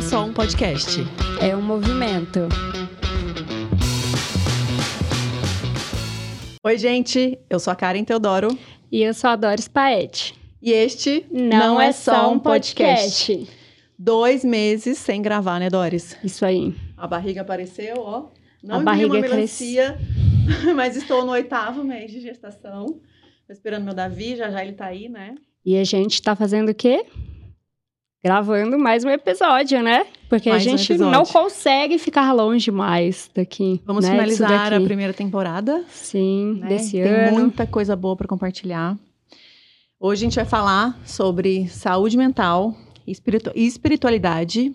é só um podcast. É um movimento. Oi, gente. Eu sou a Karen Teodoro. E eu sou a Doris Paete. E este Não, é só um podcast. Dois meses sem gravar, né, Doris? Isso aí. A barriga apareceu, ó. Não A vi barriga uma melancia, mas estou no oitavo mês de gestação. Tô esperando meu Davi, já já ele tá aí, né? E a gente tá fazendo o quê? Gravando mais um episódio, né? Porque Mais a um gente episódio. não consegue ficar longe mais daqui. Vamos né, finalizar a primeira temporada. Sim, né? desse Tem ano. muita coisa boa para compartilhar. Hoje a gente vai falar sobre saúde mental e espiritualidade.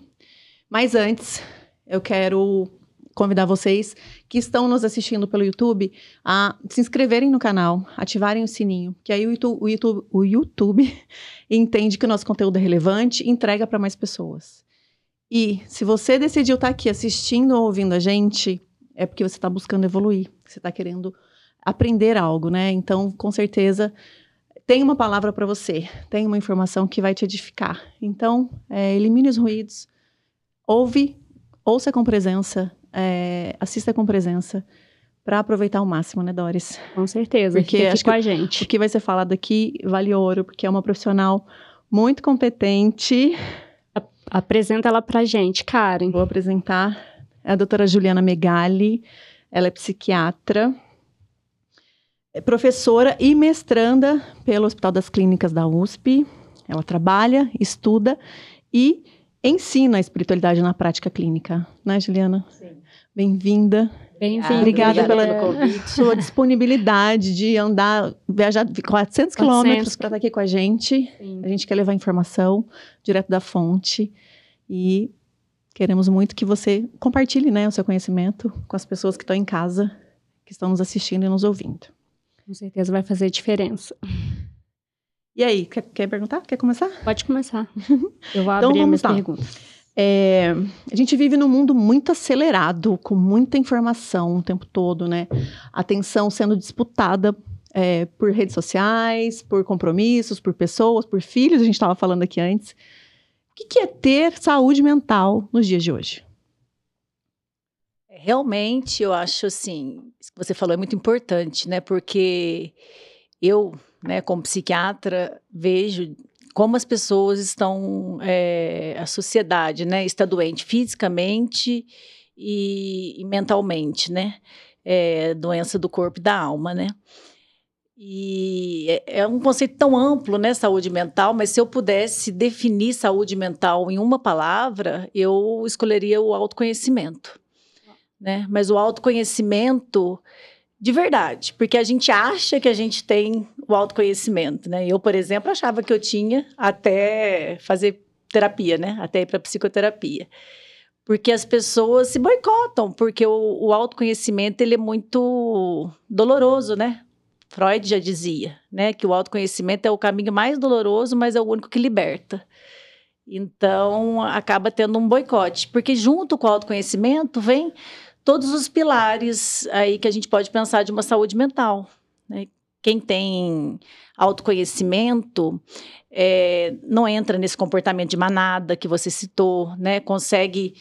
Mas antes, eu quero convidar vocês que estão nos assistindo pelo YouTube a se inscreverem no canal, ativarem o sininho, que aí o YouTube, o YouTube, o YouTube entende que o nosso conteúdo é relevante e entrega para mais pessoas. E se você decidiu estar aqui assistindo ou ouvindo a gente, é porque você está buscando evoluir, você está querendo aprender algo, né? Então, com certeza, tem uma palavra para você, tem uma informação que vai te edificar. Então, é, elimine os ruídos, ouve, ouça com presença, é, assista com presença, para aproveitar ao máximo, né, Doris? Com certeza. Porque acho com que- a O gente. que vai ser falado aqui vale ouro, porque é uma profissional muito competente. Apresenta ela pra gente, Karen. Vou apresentar é a doutora Juliana Megali, ela é psiquiatra, é professora e mestranda pelo Hospital das Clínicas da USP. Ela trabalha, estuda e ensina a espiritualidade na prática clínica, né, Juliana? Sim. Bem-vinda. Bem-vinda. Obrigada pela- pelo convite. Sua disponibilidade de andar, viajar 400 quilômetros 400. para estar aqui com a gente. Sim. A gente quer levar informação direto da fonte e queremos muito que você compartilhe né, o seu conhecimento com as pessoas que estão em casa, que estão nos assistindo e nos ouvindo. Com certeza vai fazer diferença. E aí, quer, quer perguntar? Quer começar? Pode começar. Eu vou Então abrir vamos minhas lá. perguntas. É, a gente vive num mundo muito acelerado, com muita informação o tempo todo, né? Atenção sendo disputada é, por redes sociais, por compromissos, por pessoas, por filhos, a gente estava falando aqui antes. O que, que é ter saúde mental nos dias de hoje? Realmente, eu acho assim, isso que você falou é muito importante, né? Porque eu, né, como psiquiatra, vejo como as pessoas estão, é, a sociedade, né, está doente fisicamente e, e mentalmente, né? É, doença do corpo e da alma, né? E é, é um conceito tão amplo, né, saúde mental, mas se eu pudesse definir saúde mental em uma palavra, eu escolheria o autoconhecimento né? Mas o autoconhecimento de verdade, porque a gente acha que a gente tem o autoconhecimento, né? Eu, por exemplo, achava que eu tinha até fazer terapia, né? Até ir para psicoterapia. Porque as pessoas se boicotam, porque o, o autoconhecimento ele é muito doloroso, né? Freud já dizia, né, que o autoconhecimento é o caminho mais doloroso, mas é o único que liberta. Então, acaba tendo um boicote, porque junto com o autoconhecimento vem todos os pilares aí que a gente pode pensar de uma saúde mental. né? Quem tem autoconhecimento é, não entra nesse comportamento de manada que você citou, né? Consegue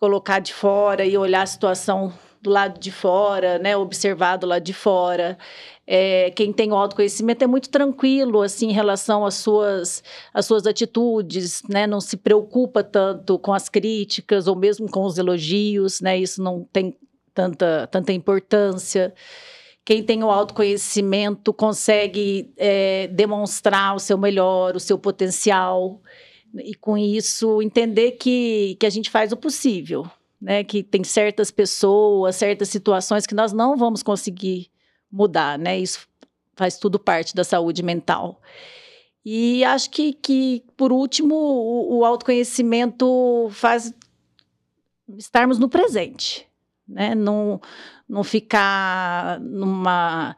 colocar de fora e olhar a situação do lado de fora, né? Observar do lado de fora. É, quem tem o autoconhecimento é muito tranquilo assim em relação às suas as suas atitudes, né? Não se preocupa tanto com as críticas ou mesmo com os elogios, né? Isso não tem tanta, tanta importância. Quem tem o autoconhecimento consegue é, demonstrar o seu melhor, o seu potencial, e com isso entender que, que a gente faz o possível, né? Que tem certas pessoas, certas situações que nós não vamos conseguir mudar, né? Isso faz tudo parte da saúde mental. E acho que, que por último, o, o autoconhecimento faz estarmos no presente, né? Não, não ficar numa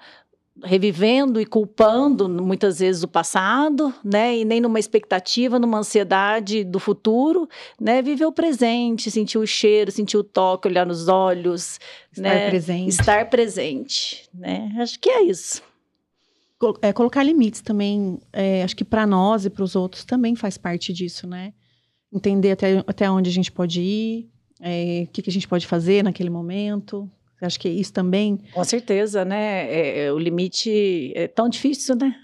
revivendo e culpando muitas vezes o passado, né? E nem numa expectativa, numa ansiedade do futuro, né? Viver o presente, sentir o cheiro, sentir o toque, olhar nos olhos, Estar né? presente. Estar presente, né? Acho que é isso. É, colocar limites também, é, acho que para nós e para os outros também faz parte disso, né? entender até, até onde a gente pode ir, é, o que, que a gente pode fazer naquele momento. Você acha que isso também? Com certeza, né? É, é, o limite é tão difícil, né?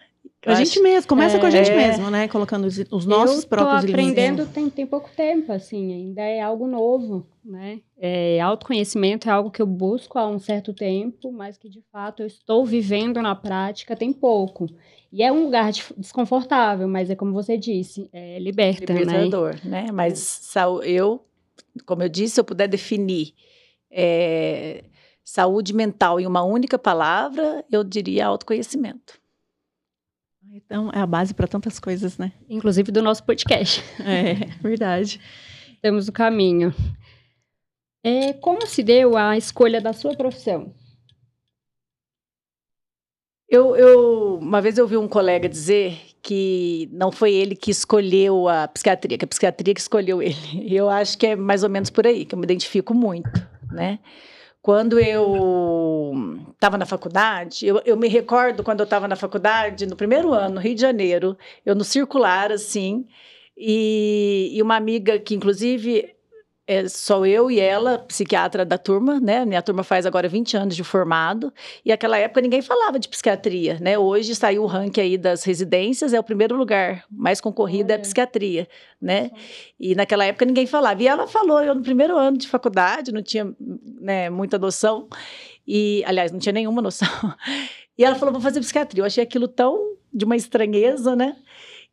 a gente mesmo, começa com a gente mesmo, né? Colocando os, os nossos próprios limites. Eu tô aprendendo tem, tem pouco tempo, assim, ainda é algo novo, né? É, autoconhecimento é algo que eu busco há um certo tempo, mas que de fato eu estou vivendo na prática tem pouco. E é um lugar desconfortável, mas é como você disse, é liberta, né? Libertador, né? né? Mas eu, como eu disse, se eu puder definir é, saúde mental em uma única palavra, eu diria autoconhecimento. Então, é a base para tantas coisas, né? Inclusive do nosso podcast. É, verdade. Temos o caminho. É, como se deu a escolha da sua profissão? Eu, eu, uma vez eu ouvi um colega dizer que não foi ele que escolheu a psiquiatria, que a psiquiatria que escolheu ele. E eu acho que é mais ou menos por aí, que eu me identifico muito, né? Quando eu estava na faculdade, eu, eu, me recordo quando eu estava na faculdade, no primeiro ano, no Rio de Janeiro, eu no circular, assim, e, e uma amiga que, inclusive, é só eu e ela, psiquiatra da turma, né? Minha turma faz agora 20 anos de formado, e naquela época ninguém falava de psiquiatria, né? Hoje saiu o ranking aí das residências, é o primeiro lugar mais concorrido é a psiquiatria, né? E naquela época ninguém falava. E ela falou, eu no primeiro ano de faculdade, não tinha né, muita noção, e aliás, não tinha nenhuma noção. E ela falou, vou fazer psiquiatria. Eu achei aquilo tão de uma estranheza, né?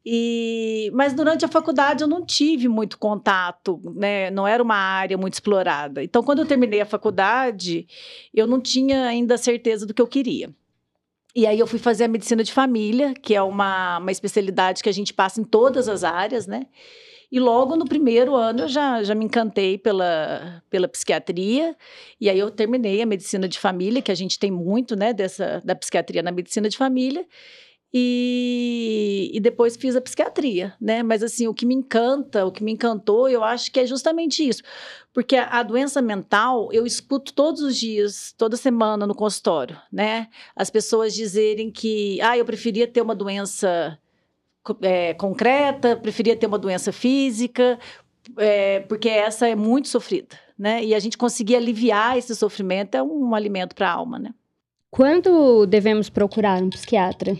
E, mas durante a faculdade eu não tive muito contato, né? Não era uma área muito explorada. Então, quando eu terminei a faculdade, eu não tinha ainda certeza do que eu queria. E aí eu fui fazer a medicina de família, que é uma, uma especialidade que a gente passa em todas as áreas, né? E logo no primeiro ano eu já, já me encantei pela, pela psiquiatria. E aí eu terminei a medicina de família, que a gente tem muito, né, dessa, da psiquiatria na medicina de família. E, e, depois fiz a psiquiatria, né? Mas assim, o que me encanta, o que me encantou, eu acho que é justamente isso. Porque a, a doença mental, eu escuto todos os dias, toda semana no consultório, né? As pessoas dizerem que, ah, eu preferia ter uma doença é, concreta, preferia ter uma doença física, é, porque essa é muito sofrida, né? E a gente conseguir aliviar esse sofrimento é um, um alimento para a alma, né? Quando devemos procurar um psiquiatra?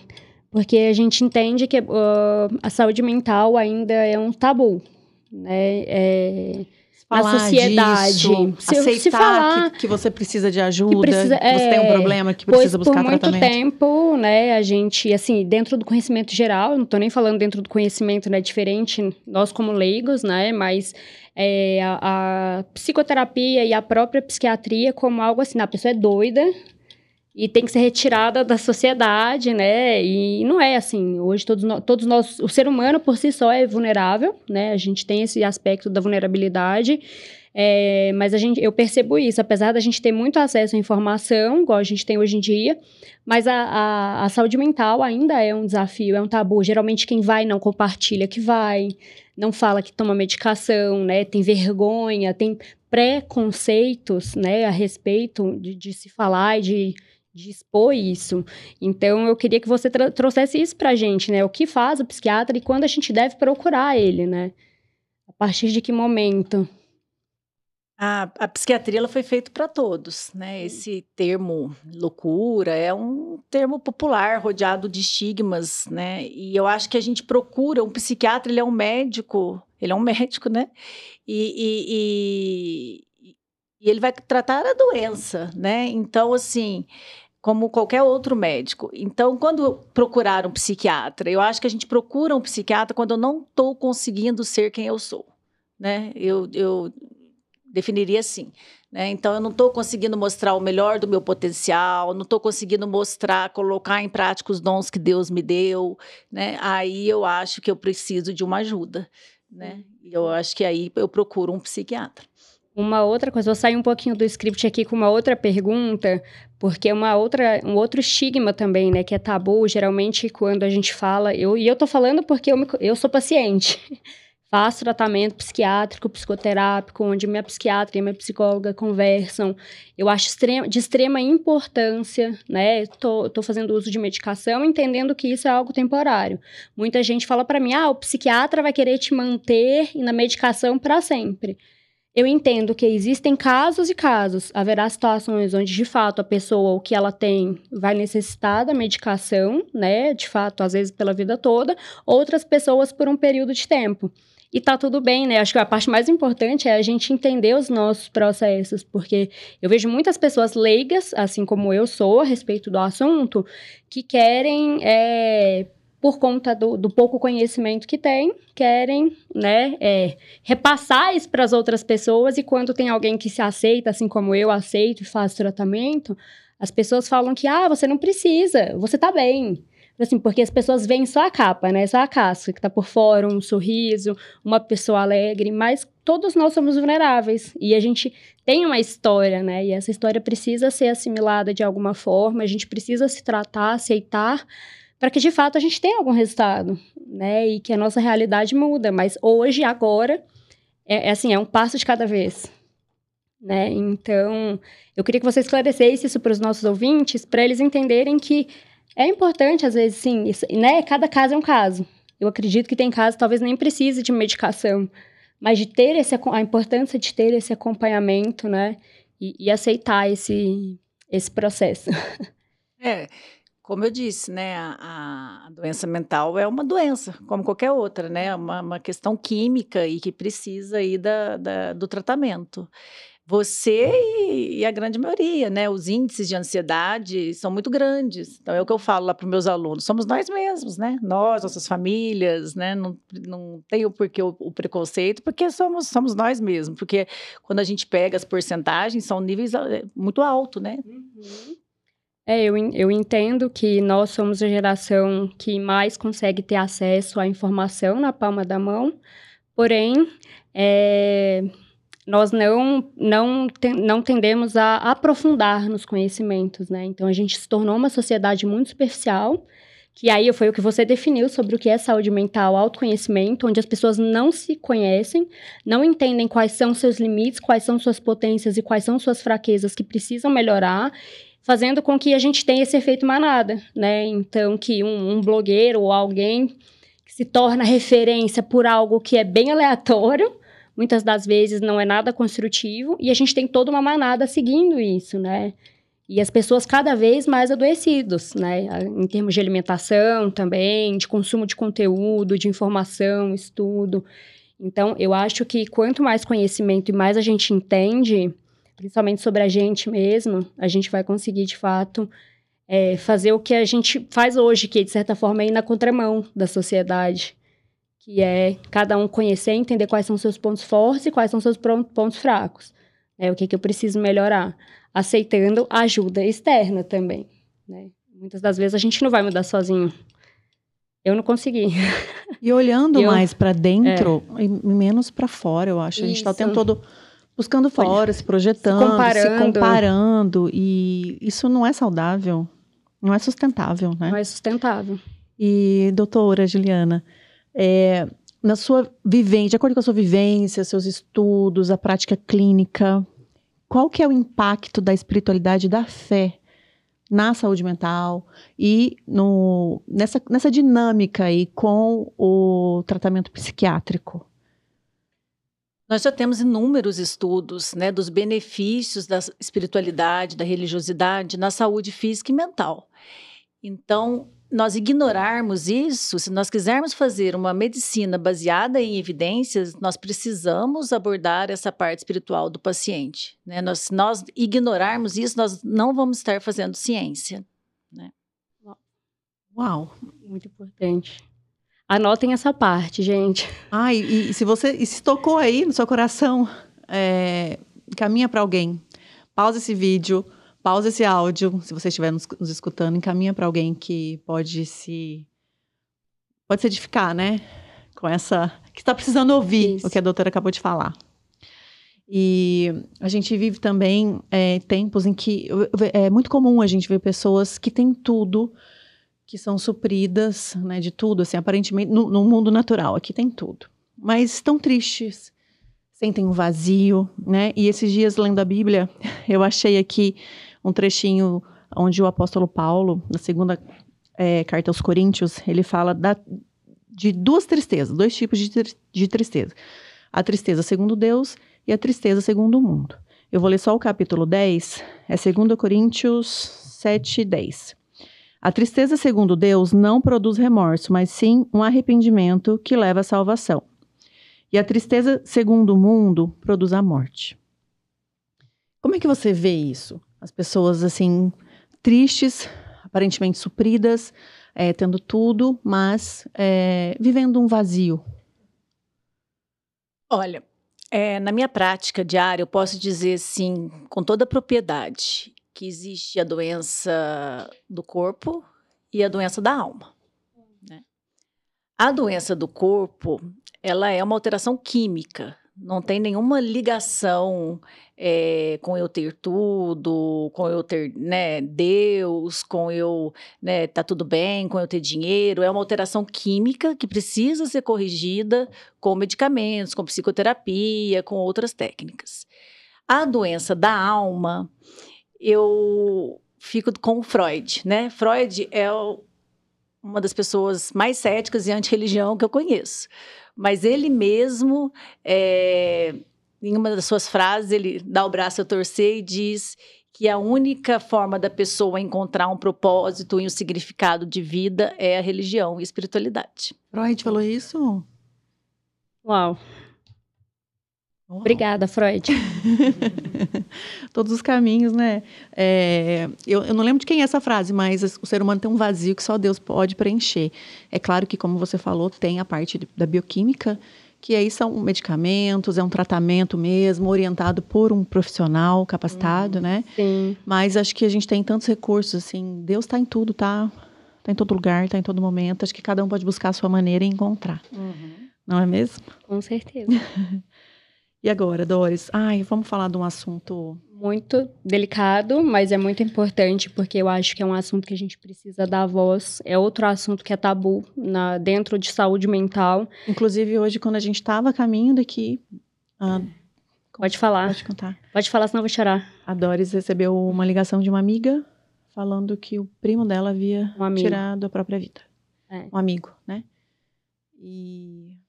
Porque a gente entende que uh, a saúde mental ainda é um tabu, né? É, na sociedade. Disso, se, aceitar se falar que, que, você precisa de ajuda, que, precisa, que você tem um é, problema, que precisa buscar por tratamento. muito tempo, né, a gente, assim, dentro do conhecimento geral, não estou nem falando dentro do conhecimento, né, diferente, nós como leigos, né, mas é, a, a, psicoterapia e a própria psiquiatria como algo assim, a pessoa é doida, e tem que ser retirada da sociedade, né? E não é assim. Hoje todos nós, todos nós, o ser humano por si só é vulnerável, né? A gente tem esse aspecto da vulnerabilidade. É, mas a gente, eu percebo isso, apesar da gente ter muito acesso à informação, igual a gente tem hoje em dia, mas a, a, a saúde mental ainda é um desafio, é um tabu. Geralmente quem vai não compartilha que vai, não fala que toma medicação, né? Tem vergonha, tem preconceitos, né, a respeito de, de se falar e de de expor isso. Então, eu queria que você trouxesse isso para a gente, né? O que faz o psiquiatra e quando a gente deve procurar ele, né? A partir de que momento? A, a psiquiatria ela foi feita para todos, né? Esse termo loucura é um termo popular rodeado de estigmas, né? E eu acho que a gente procura um psiquiatra, ele é um médico, ele é um médico, né? E, e, e, e ele vai tratar a doença, né? Então, assim, como qualquer outro médico. Então, quando procurar um psiquiatra, eu acho que a gente procura um psiquiatra quando eu não estou conseguindo ser quem eu sou, né? Eu, eu definiria assim. Né? Então, eu não estou conseguindo mostrar o melhor do meu potencial, não estou conseguindo mostrar, colocar em prática os dons que Deus me deu, né? Aí eu acho que eu preciso de uma ajuda, né? Eu acho que aí eu procuro um psiquiatra. Uma outra coisa, vou sair um pouquinho do script aqui com uma outra pergunta, porque uma outra, um outro estigma também, né, que é tabu, geralmente quando a gente fala, eu, e eu tô falando porque eu, me, eu sou paciente. faço tratamento psiquiátrico, psicoterápico, onde minha psiquiatra e minha psicóloga conversam. Eu acho extrema, de extrema importância, né? Tô, tô fazendo uso de medicação, entendendo que isso é algo temporário. Muita gente fala para mim, ah, o psiquiatra vai querer te manter na medicação para sempre. Eu entendo que existem casos e casos. Haverá situações onde, de fato, a pessoa, o que ela tem, vai necessitar da medicação, né? De fato, às vezes pela vida toda. Outras pessoas por um período de tempo. E tá tudo bem, né? Acho que a parte mais importante é a gente entender os nossos processos, porque eu vejo muitas pessoas leigas, assim como eu sou, a respeito do assunto, que querem, é, por conta do, do, pouco conhecimento que tem, querem, né, é, repassar isso para as outras pessoas, e quando tem alguém que se aceita, assim como eu aceito e faz tratamento, as pessoas falam que, ah, você não precisa, você tá bem. Assim, porque as pessoas veem só a capa, né? Só a casca que tá por fora, um sorriso, uma pessoa alegre, mas todos nós somos vulneráveis e a gente tem uma história, né? E essa história precisa ser assimilada de alguma forma, a gente precisa se tratar, aceitar, para que de fato a gente tenha algum resultado, né? E que a nossa realidade muda, mas hoje, agora, é, é assim, é um passo de cada vez. Né? Então, eu queria que você esclarecesse isso para os nossos ouvintes, para eles entenderem que é importante, às vezes, sim, isso, né? Cada caso é um caso. Eu acredito que tem casos talvez nem precise de medicação, mas de ter esse, a importância de ter esse acompanhamento, né? E, e aceitar esse, esse processo. É, como eu disse, né, a, a, doença mental é uma doença, como qualquer outra, né, uma, uma questão química e que precisa aí da, da, do tratamento você e, a grande maioria, né? Os índices de ansiedade são muito grandes. Então é o que eu falo lá para os meus alunos: somos nós mesmos, né? Nós, nossas famílias, né? Não, não tem o porquê o, o, preconceito, porque somos, somos nós mesmos. Porque quando a gente pega as porcentagens, são níveis eh, muito altos, né? Uhum. É, eu, eu entendo que nós somos a geração que mais consegue ter acesso à informação na palma da mão, porém, é, nós não, não, não tendemos a aprofundar nos conhecimentos, né? Então, a gente se tornou uma sociedade muito superficial, que aí foi o que você definiu sobre o que é saúde mental, autoconhecimento, onde as pessoas não se conhecem, não entendem quais são seus limites, quais são suas potências e quais são suas fraquezas que precisam melhorar, fazendo com que a gente tenha esse efeito manada, né? Então, que um, um blogueiro ou alguém que se torna referência por algo que é bem aleatório, muitas das vezes não é nada construtivo e a gente tem toda uma manada seguindo isso, né? E as pessoas cada vez mais adoecidos, né? Em termos de alimentação também, de consumo de conteúdo, de informação, estudo. Então, eu acho que quanto mais conhecimento e mais a gente entende, principalmente sobre a gente mesmo, a gente vai conseguir, de fato, é, fazer o que a gente faz hoje, que de certa forma é ir na contramão da sociedade que é cada um conhecer entender quais são seus pontos fortes e quais são seus pontos fracos. É o que, que eu preciso melhorar, aceitando ajuda externa também. Né? Muitas das vezes a gente não vai mudar sozinho. Eu não consegui. E olhando eu, mais para dentro é. e menos para fora, eu acho. A gente está o tempo todo buscando fora, se projetando, se comparando. se comparando. E isso não é saudável. Não é sustentável, né? Não é sustentável. E, doutora Juliana, é, na sua vivência, de acordo com a sua vivência, seus estudos, a prática clínica, qual que é o impacto da espiritualidade e da fé na saúde mental e no, nessa, nessa dinâmica aí com o tratamento psiquiátrico? Nós já temos inúmeros estudos né, dos benefícios da espiritualidade, da religiosidade na saúde física e mental. Então, nós ignorarmos isso, se nós quisermos fazer uma medicina baseada em evidências, nós precisamos abordar essa parte espiritual do paciente. Né? Nós, se nós ignorarmos isso, nós não vamos estar fazendo ciência. Né? Uau, muito importante. Anotem essa parte, gente. Ah, e, e se você e se tocou aí no seu coração, é, caminha para alguém. Pausa esse vídeo, pausa esse áudio, se você estiver nos, nos escutando, encaminha para alguém que pode se pode se edificar, né? Com essa que está precisando ouvir Isso. o que a doutora acabou de falar. E a gente vive também é, tempos em que é muito comum a gente ver pessoas que têm tudo, que são supridas, né, de tudo, assim, aparentemente no, no mundo natural aqui tem tudo. mas estão tristes, sentem um vazio, né? E esses dias lendo a Bíblia, eu achei aqui um trechinho onde o apóstolo Paulo, na segunda é, carta aos Coríntios, ele fala da, de duas tristezas, dois tipos de, de tristeza. A tristeza segundo Deus e a tristeza segundo o mundo. Eu vou ler só o capítulo 10, é 2 Coríntios 7, 10. A tristeza segundo Deus não produz remorso, mas sim um arrependimento que leva à salvação. E a tristeza segundo o mundo produz a morte. Como é que você vê isso? As pessoas assim tristes, aparentemente supridas, é, tendo tudo, mas é, vivendo um vazio. Olha, é, na minha prática diária, eu posso dizer sim, com toda a propriedade, que existe a doença do corpo e a doença da alma. Né? A doença do corpo, ela é uma alteração química, não tem nenhuma ligação é, com eu ter tudo, com eu ter né, Deus, com eu né, tá tudo bem, com eu ter dinheiro. É uma alteração química que precisa ser corrigida com medicamentos, com psicoterapia, com outras técnicas. A doença da alma, eu fico com Freud, né? Freud é o, uma das pessoas mais céticas e anti-religião que eu conheço. Mas ele mesmo, é, em uma das suas frases, ele dá o braço a torcer e diz que a única forma da pessoa encontrar um propósito e um significado de vida é a religião e a espiritualidade. Freud falou isso? Uau. Uau. Obrigada, Freud. Todos os caminhos, né? É, eu, eu, não lembro de quem é essa frase, mas o ser humano tem um vazio que só Deus pode preencher. É claro que, como você falou, tem a parte da bioquímica, que aí são medicamentos, é um tratamento mesmo, orientado por um profissional capacitado, né? Sim. Mas acho que a gente tem tantos recursos, assim, Deus está em tudo, tá? Está em todo lugar, está em todo momento. Acho que cada um pode buscar a sua maneira e encontrar. Uhum. Não é mesmo? Com certeza. E agora, Doris? Ai, vamos falar de um assunto muito delicado, mas é muito importante porque eu acho que é um assunto que a gente precisa dar voz. É outro assunto que é tabu na, dentro de saúde mental. Inclusive, hoje, quando a gente estava a caminho daqui. Ah, pode falar. Pode contar. Pode falar, senão eu vou chorar. A Doris recebeu uma ligação de uma amiga falando que o primo dela havia um tirado a própria vida. É. Um amigo, né? E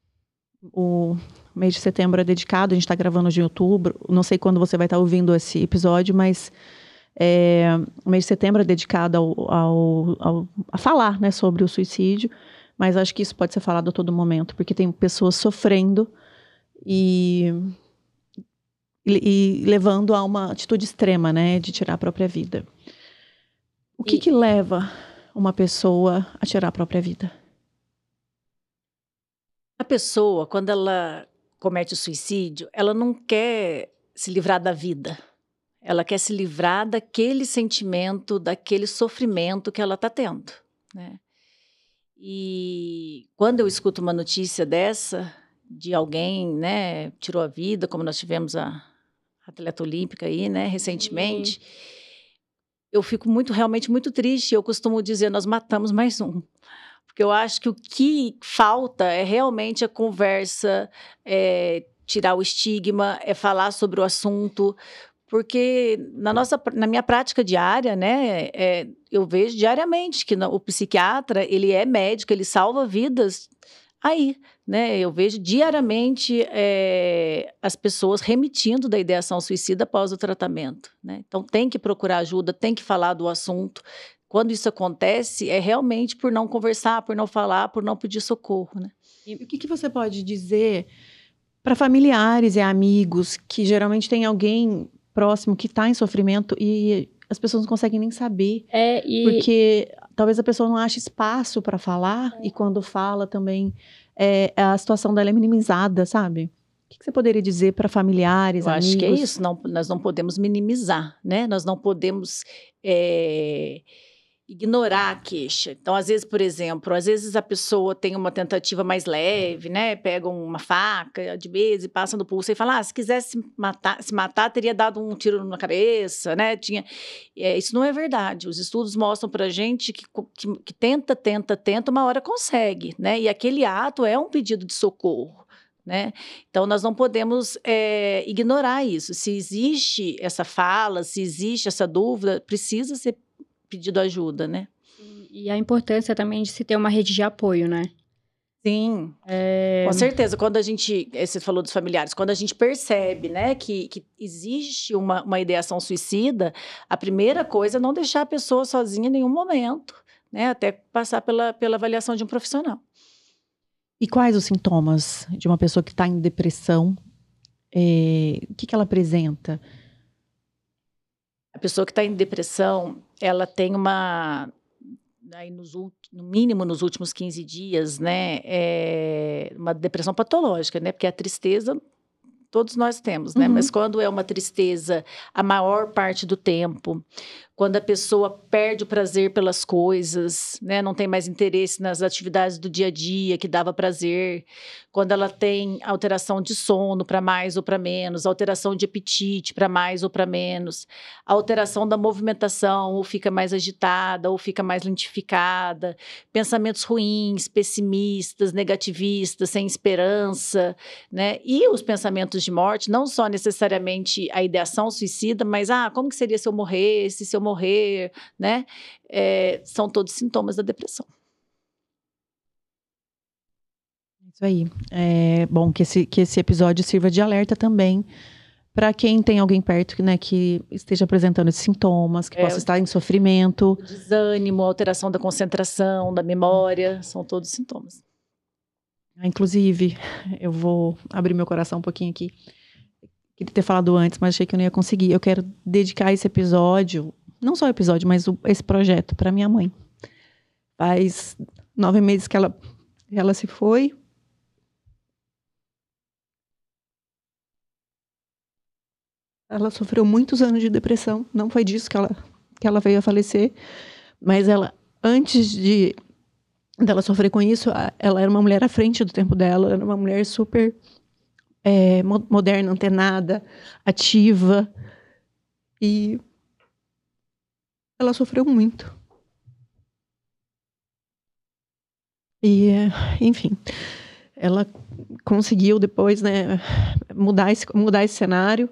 o mês de setembro é dedicado, a gente está gravando de outubro. Não sei quando você vai estar tá ouvindo esse episódio, mas é, o mês de setembro é dedicado ao, ao, ao, a falar né, sobre o suicídio. Mas acho que isso pode ser falado a todo momento, porque tem pessoas sofrendo e, e, e levando a uma atitude extrema, né, de tirar a própria vida. O que, e... que leva uma pessoa a tirar a própria vida? Pessoa, quando ela comete o suicídio, ela não quer se livrar da vida. Ela quer se livrar daquele sentimento, daquele sofrimento que ela está tendo. Né? E quando eu escuto uma notícia dessa, de alguém, né, tirou a vida, como nós tivemos a atleta olímpica aí, né, recentemente, eu fico muito, realmente muito triste. Eu costumo dizer, nós matamos mais um. Porque eu acho que o que falta é realmente a conversa, é, tirar o estigma, é falar sobre o assunto, porque na nossa na minha prática diária né é, eu vejo diariamente que o psiquiatra ele é médico ele salva vidas aí né. Eu vejo diariamente é, as pessoas remitindo da ideação suicida após o tratamento né. Então tem que procurar ajuda tem que falar do assunto quando isso acontece, é realmente por não conversar, por não falar, por não pedir socorro, né? E o que, que você pode dizer para familiares e amigos que geralmente tem alguém próximo que está em sofrimento e as pessoas não conseguem nem saber? É, e... Porque talvez a pessoa não ache espaço para falar é. e quando fala também é, a situação dela é minimizada, sabe? O que, você poderia dizer para familiares, Eu amigos? acho que é isso. Não, nós não podemos minimizar, né? Nós não podemos é, ignorar a queixa. Então, às vezes, por exemplo, às vezes a pessoa tem uma tentativa mais leve, né? Pega uma faca de vez e passa no pulso e fala: ah, se quisesse matar, se matar, teria dado um tiro na cabeça, né? Tinha... É, isso não é verdade. Os estudos mostram pra gente que, que, que tenta, tenta, tenta, uma hora consegue, né? E aquele ato é um pedido de socorro. né? Então, nós não podemos é, ignorar isso. Se existe essa fala, se existe essa dúvida, precisa ser pedido ajuda, né? E a importância também de se ter uma rede de apoio, né? Sim, é... com certeza. Quando a gente, eh, você falou dos familiares, quando a gente percebe, né, que, que existe uma, uma ideação suicida, a primeira coisa é não deixar a pessoa sozinha em nenhum momento, né, até passar pela, pela avaliação de um profissional. E quais os sintomas de uma pessoa que está em depressão? É, o que, que ela apresenta? A pessoa que está em depressão, ela tem uma aí nos, no mínimo nos últimos 15 dias, né, é uma depressão patológica, né, porque a tristeza todos nós temos, né, uhum. mas quando é uma tristeza a maior parte do tempo, quando a pessoa perde o prazer pelas coisas, né, não tem mais interesse nas atividades do dia a dia que dava prazer, quando ela tem alteração de sono para mais ou para menos, alteração de apetite para mais ou para menos, alteração da movimentação, ou fica mais agitada, ou fica mais lentificada, pensamentos ruins, pessimistas, negativistas, sem esperança, né? E os pensamentos de morte, não só necessariamente a ideação suicida, mas ah, como que seria se eu morresse, se eu morrer, né? É, são todos sintomas da depressão. Isso aí. É bom que esse, que esse episódio sirva de alerta também para quem tem alguém perto né, que esteja apresentando esses sintomas, que é, possa estar em sofrimento. Desânimo, alteração da concentração, da memória, são todos sintomas. Ah, inclusive, eu vou abrir meu coração um pouquinho aqui. Queria ter falado antes, mas achei que eu não ia conseguir. Eu quero dedicar esse episódio não só o episódio, mas o, esse projeto para minha mãe. Faz nove meses que ela, ela se foi. Ela sofreu muitos anos de depressão. Não foi disso que ela, que ela veio a falecer. Mas ela, antes de dela sofrer com isso, ela era uma mulher à frente do tempo dela. Era uma mulher super é, moderna, antenada, ativa. E ela sofreu muito. E, enfim, ela conseguiu depois, né, mudar esse, mudar esse cenário,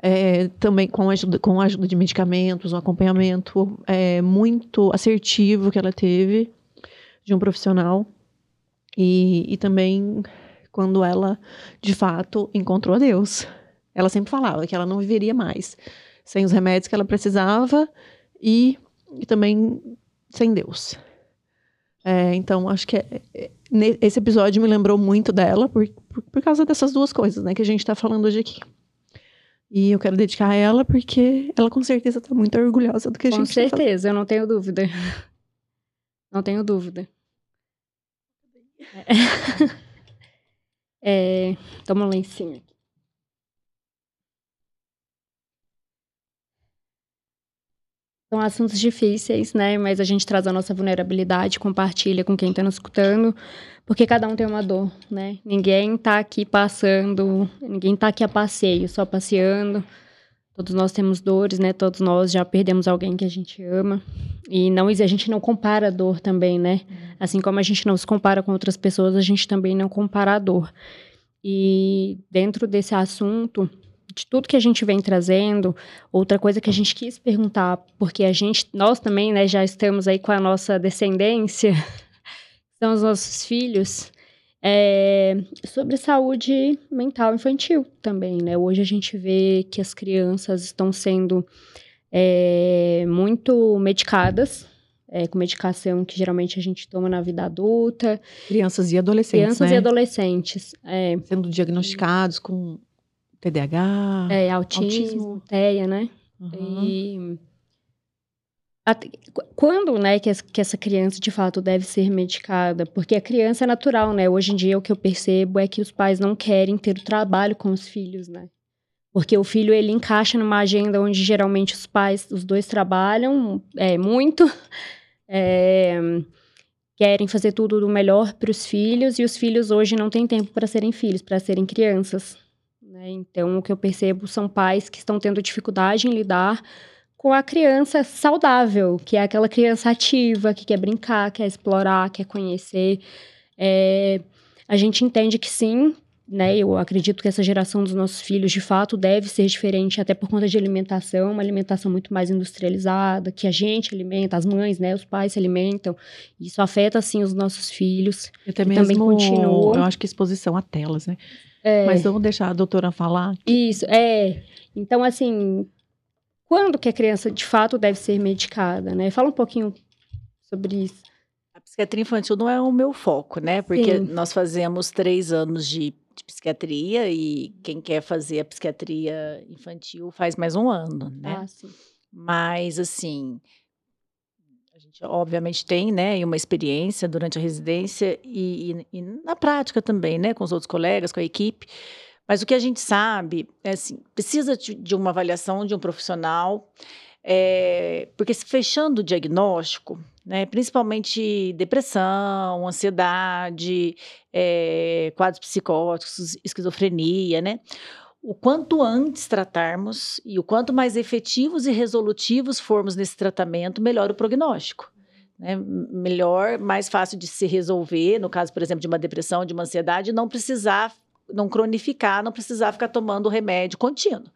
é, também com a, ajuda, com ajuda de medicamentos, um acompanhamento é, muito assertivo que ela teve de um profissional. E, e também quando ela, de fato, encontrou a Deus. Ela sempre falava que ela não viveria mais sem os remédios que ela precisava e, e também sem Deus. É, então, acho que é, é, esse episódio me lembrou muito dela por, por, por, causa dessas duas coisas, né, que a gente está falando hoje aqui. E eu quero dedicar a ela porque ela com certeza está muito orgulhosa do que a com gente Com tá certeza, eu não tenho dúvida. Não tenho dúvida. É, toma lá em São assuntos difíceis, né? Mas a gente traz a nossa vulnerabilidade, compartilha com quem está nos escutando, porque cada um tem uma dor, né? Ninguém está aqui passando, ninguém está aqui a passeio, só passeando. Todos nós temos dores, né? Todos nós já perdemos alguém que a gente ama. E não a gente não compara a dor também, né? Assim como a gente não se compara com outras pessoas, a gente também não compara a dor. E dentro desse assunto, de tudo que a gente vem trazendo, outra coisa que a gente quis perguntar, porque a gente, nós também, né, já estamos aí com a nossa descendência, são os nossos filhos, é, sobre saúde mental infantil também, né? Hoje a gente vê que as crianças estão sendo é, muito medicadas, é, com medicação que geralmente a gente toma na vida adulta. Crianças e adolescentes, Crianças né? e adolescentes. É. Sendo diagnosticados com TDAH, é, autismo. TEA, né? Uhum. E quando, né, que, que essa criança de fato deve ser medicada? Porque a criança é natural, né? Hoje em dia o que eu percebo é que os pais não querem ter o trabalho com os filhos, né? Porque o filho ele encaixa numa agenda onde geralmente os pais, os dois trabalham é, muito, é, querem fazer tudo do melhor para os filhos e os filhos hoje não têm tempo para serem filhos, para serem crianças. Né? Então, o que eu percebo são pais que estão tendo dificuldade em lidar com a criança saudável, que é aquela criança ativa, que quer brincar, quer explorar, quer conhecer. É, a gente entende que sim, né, eu acredito que essa geração dos nossos filhos, de fato, deve ser diferente, até por conta de alimentação, uma alimentação muito mais industrializada, que a gente alimenta, as mães, né, os pais se alimentam. Isso afeta, assim, os nossos filhos. E até mesmo, também continua. Eu acho que exposição a telas, né? É, Mas vamos deixar a doutora falar. Isso, é. Então, assim, quando que a criança, de fato, deve ser medicada, né? Fala um pouquinho sobre isso. A psiquiatria infantil não é o meu foco, né? Porque Sim. nós fazemos três anos de, de, psiquiatria e quem quer fazer a psiquiatria infantil faz mais um ano, né? Ah, sim. Mas, assim, a gente obviamente tem, né, uma experiência durante a residência e, e, e na prática também, né, com os outros colegas, com a equipe. Mas o que a gente sabe é assim, precisa de, de uma avaliação de um profissional é, porque fechando o diagnóstico, né, principalmente depressão, ansiedade, é, quadros psicóticos, esquizofrenia, né? O quanto antes tratarmos e o quanto mais efetivos e resolutivos formos nesse tratamento, melhor o prognóstico. Né? Melhor, mais fácil de se resolver, no caso, por exemplo, de uma depressão, de uma ansiedade, não precisar, não cronificar, não precisar ficar tomando remédio contínuo.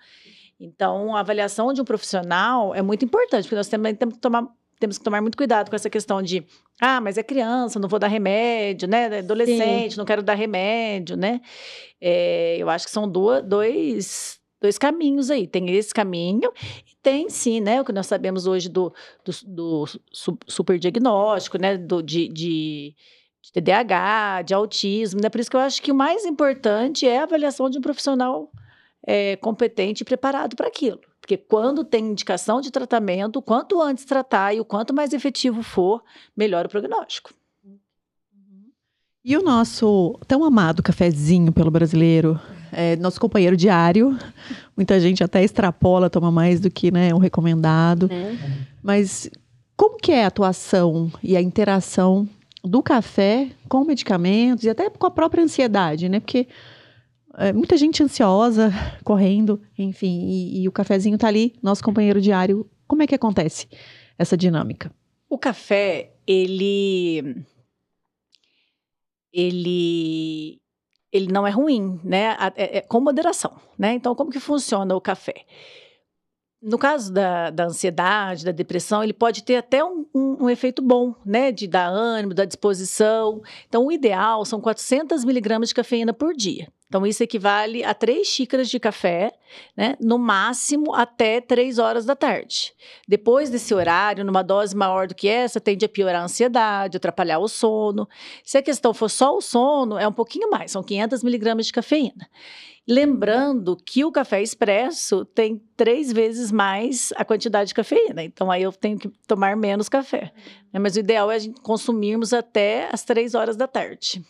Então, a avaliação de um profissional é muito importante, porque nós também temos que tomar temos que tomar muito cuidado com essa questão de, ah, mas é criança, não vou dar remédio, né? É adolescente, Sim. não quero dar remédio, né? É, eu acho que são duas, dois, dois caminhos aí. Tem esse caminho e tem sim, né? O que nós sabemos hoje do, do, do superdiagnóstico, né? Do, de, de, de TDAH, de autismo, né? Por isso que eu acho que o mais importante é a avaliação de um profissional é, competente e preparado para aquilo. Porque quando tem indicação de tratamento, quanto antes tratar e o quanto mais efetivo for, melhor o prognóstico. E o nosso tão amado cafezinho pelo brasileiro, é, nosso companheiro diário, muita gente até extrapola, toma mais do que né, um recomendado. É. Mas como que é a atuação e a interação do café com medicamentos e até com a própria ansiedade, né? Porque é, muita gente ansiosa, correndo, enfim, e, e, o cafezinho tá ali, nosso companheiro diário. Como é que acontece essa dinâmica? O café, ele. Ele. Ele não é ruim, né? É, é, com moderação, né? Então, como que funciona o café? No caso da, da ansiedade, da depressão, ele pode ter até um, um, um, efeito bom, né? De dar ânimo, da disposição. Então, o ideal são 400 miligramas de cafeína por dia. Então, isso equivale a três xícaras de café, né? No máximo até três horas da tarde. Depois desse horário, numa dose maior do que essa, tende a piorar a ansiedade, atrapalhar o sono. Se a questão for só o sono, é um pouquinho mais, são 500 miligramas de cafeína. Lembrando que o café expresso tem três vezes mais a quantidade de cafeína, então aí eu tenho que tomar menos café. Né? Mas o ideal é a gente consumirmos até as três horas da tarde.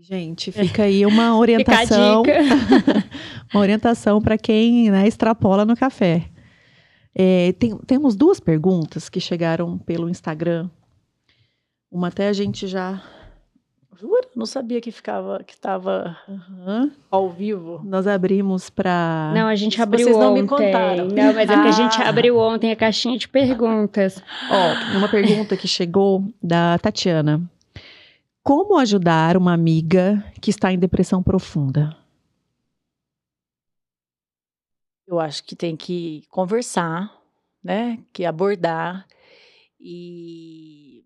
gente, fica aí uma orientação. uma orientação para quem né, extrapola no café. É, tem, temos duas perguntas que chegaram pelo Instagram. Uma até a gente já Jura? Não sabia que ficava, que estava uhum. ao vivo. Nós abrimos para. Não, a gente abriu Vocês não ontem. me contaram. Não, mas é que a gente ah. abriu ontem a caixinha de perguntas. Ó, uma pergunta que chegou da Tatiana. Como ajudar uma amiga que está em depressão profunda? Eu acho que tem que conversar, né? Que abordar e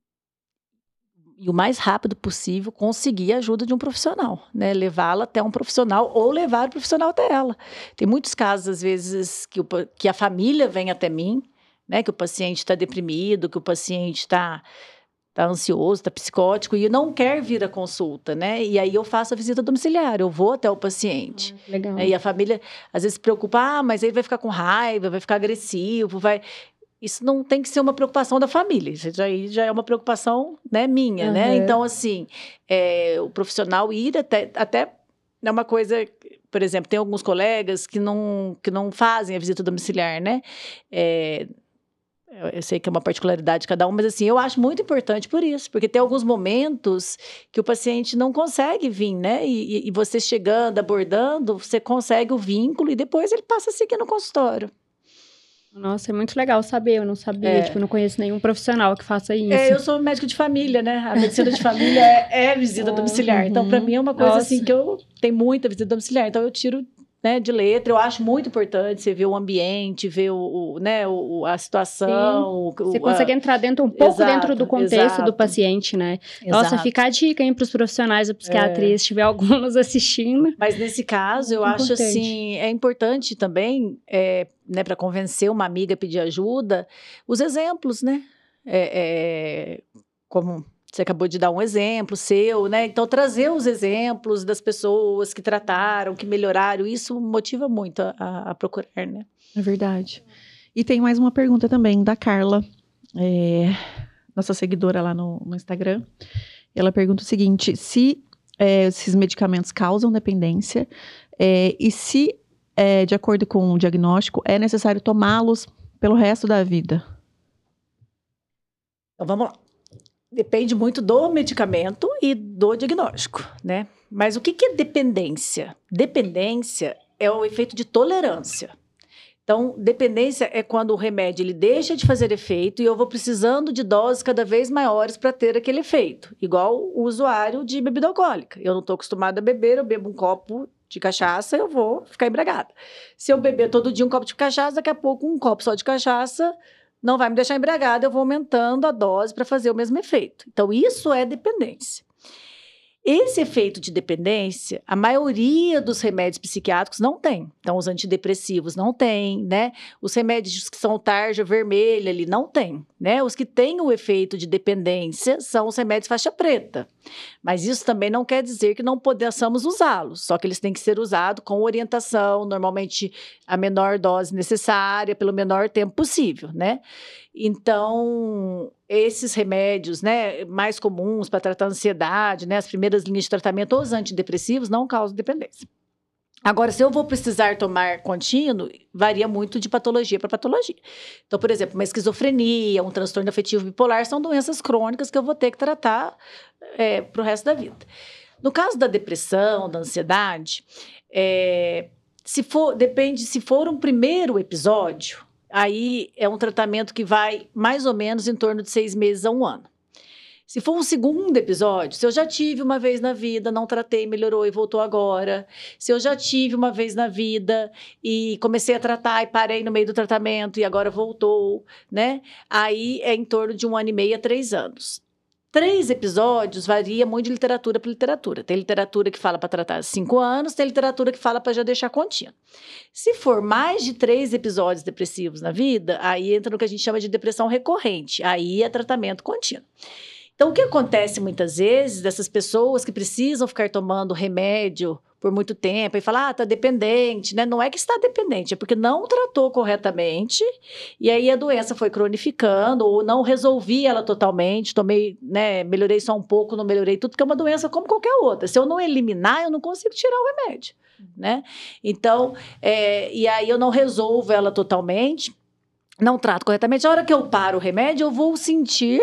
e o mais rápido possível conseguir a ajuda de um profissional, né? Levá-la até um profissional ou levar o profissional até ela. Tem muitos casos, às vezes, que, o, que a família vem até mim, né? Que o paciente está deprimido, que o paciente está tá ansioso, está psicótico e não quer vir à consulta, né? E aí eu faço a visita domiciliar, eu vou até o paciente. Ah, legal. Né? E a família às vezes se preocupa, ah, mas ele vai ficar com raiva, vai ficar agressivo, vai. Isso não tem que ser uma preocupação da família, isso já, já é uma preocupação né, minha, uhum. né? Então, assim, é, o profissional ir até, até é uma coisa, por exemplo, tem alguns colegas que não, que não fazem a visita domiciliar, né? É, eu sei que é uma particularidade de cada um, mas assim, eu acho muito importante por isso, porque tem alguns momentos que o paciente não consegue vir, né? E, e você chegando, abordando, você consegue o vínculo e depois ele passa a seguir no consultório. Nossa, é muito legal saber. Eu não sabia, É. tipo, não conheço nenhum profissional que faça isso. É, eu sou médico de família, né? A medicina de família é, é visita Ah, domiciliar. Então, para uhum. mim, é uma coisa Nossa. assim que eu tenho muita visita domiciliar. Então, eu tiro né, de letra. Eu acho muito importante você ver o ambiente, ver o, o, né, o, a situação. o- Você consegue a- entrar dentro um pouco Exato, dentro do contexto do exato. paciente, né? Nossa, Exato. fica a dica, hein, para os profissionais da psiquiatria, se tiver alguns assistindo. Mas nesse caso, eu acho assim, é importante também, é, né, para convencer uma amiga a pedir ajuda, os exemplos, né? É, é, como você acabou de dar um exemplo seu, né? Então, trazer os exemplos das pessoas que trataram, que melhoraram, isso motiva muito a, a- procurar, né? É verdade. E tem mais uma pergunta também da Carla, é, nossa seguidora lá no, no Instagram. Ela pergunta o seguinte: se é, esses medicamentos causam dependência é, e se, é, de acordo com o diagnóstico, é necessário tomá-los pelo resto da vida. Então vamos lá. Depende muito do medicamento e do diagnóstico, né? Mas o que, é dependência? Dependência é o efeito de tolerância. Então, dependência é quando o remédio ele deixa de fazer efeito e eu vou precisando de doses cada vez maiores para ter aquele efeito. Igual o usuário de bebida alcoólica. Eu não estou acostumada a beber, eu bebo um copo de cachaça, eu vou ficar embriagada. Se eu beber todo dia um copo de cachaça, daqui a pouco um copo só de cachaça não vai me deixar embriagada, eu vou aumentando a dose para fazer o mesmo efeito. Então, isso é dependência. Esse efeito de dependência, a maioria dos remédios psiquiátricos não tem. Então, os antidepressivos não tem, né? Os remédios que são tarja vermelha ali não tem, né? Os que têm o efeito de dependência são os remédios faixa preta. Mas isso também não quer dizer que não possamos usá-los, só que eles têm que ser usados com orientação, normalmente a menor dose necessária, pelo menor tempo possível, né? Então, esses remédios, né, mais comuns para tratar ansiedade, né, as primeiras linhas de tratamento, os antidepressivos, não causam dependência. Agora, se eu vou precisar tomar contínuo, varia muito de patologia para patologia. Então, por exemplo, uma esquizofrenia, um transtorno afetivo bipolar são doenças crônicas que eu vou ter que tratar para o resto da vida. No caso da depressão, da ansiedade, é, se for, depende, se for um primeiro episódio, aí é um tratamento que vai mais ou menos em torno de seis meses a um ano. Se for um segundo episódio, se eu já tive uma vez na vida, não tratei, melhorou e voltou agora. Se eu já tive uma vez na vida e comecei a tratar e parei no meio do tratamento e agora voltou, né? Aí é em torno de um ano e meio a três anos. Três episódios varia muito de literatura para literatura. Tem literatura que fala para tratar cinco anos, tem literatura que fala para já deixar contínuo. Se for mais de três episódios depressivos na vida, aí entra no que a gente chama de depressão recorrente. Aí é tratamento contínuo. Então, o que acontece muitas vezes dessas pessoas que precisam ficar tomando remédio por muito tempo e falar, ah, tá dependente, né? Não é que está dependente, é porque não tratou corretamente e aí a doença foi cronificando ou não resolvi ela totalmente, tomei, né? Melhorei só um pouco, não melhorei tudo, porque é uma doença como qualquer outra. Se eu não eliminar, eu não consigo tirar o remédio, né? Então, é, e aí eu não resolvo ela totalmente não trato corretamente, a hora que eu paro o remédio, eu vou sentir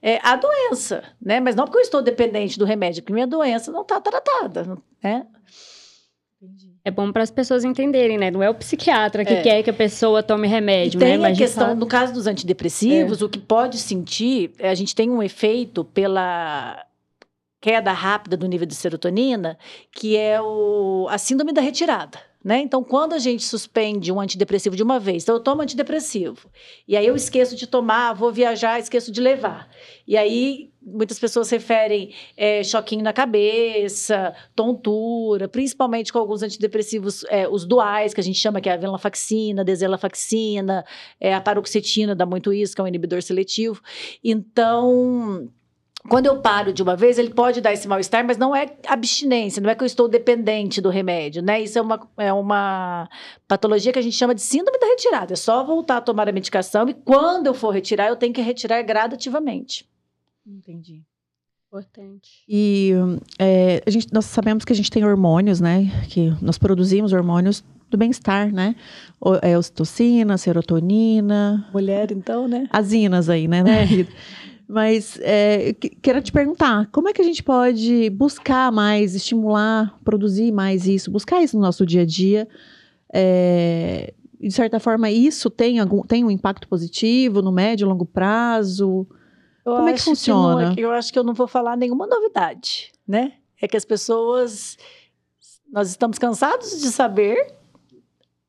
é, a doença, né? Mas não porque eu estou dependente do remédio, porque minha doença não está tratada, né? É bom para as pessoas entenderem, né? Não é o psiquiatra que É. quer que a pessoa tome E remédio, tem né? a Mas de questão, no caso dos antidepressivos, o que pode sentir, é, a gente tem um efeito pela queda rápida do nível de serotonina, que é o, a síndrome da retirada. Né? Então, quando a gente suspende um antidepressivo de uma vez, então eu tomo antidepressivo, e aí eu esqueço de tomar, vou viajar, esqueço de levar. E aí, muitas pessoas referem é, choquinho na cabeça, tontura, principalmente com alguns antidepressivos, é, os duais, que a gente chama, que é a venlafaxina, deselafaxina, é, a paroxetina dá muito isso, que é um inibidor seletivo. Então, quando eu paro de uma vez, ele pode dar esse mal-estar, mas não é abstinência, não é que eu estou dependente do remédio, né? Isso é uma, é uma patologia que a gente chama de síndrome da retirada. É só voltar a tomar a medicação e quando eu for retirar, eu tenho que retirar gradativamente. Entendi. Importante. E é, a gente, nós sabemos que a gente tem hormônios, né? Que nós produzimos hormônios do bem-estar, né? O, é, ocitocina, serotonina, Mulher, então, né? as inas aí, né? vida. Mas é, que- quero te perguntar, como é que a gente pode buscar mais, estimular, produzir mais isso, buscar isso no nosso dia a dia, é, de certa forma, isso tem, algum, tem um impacto positivo no médio e longo prazo? Eu Como é que acho não funciona? eu acho que eu não vou falar nenhuma novidade, né? É que as pessoas. Nós estamos cansados de saber,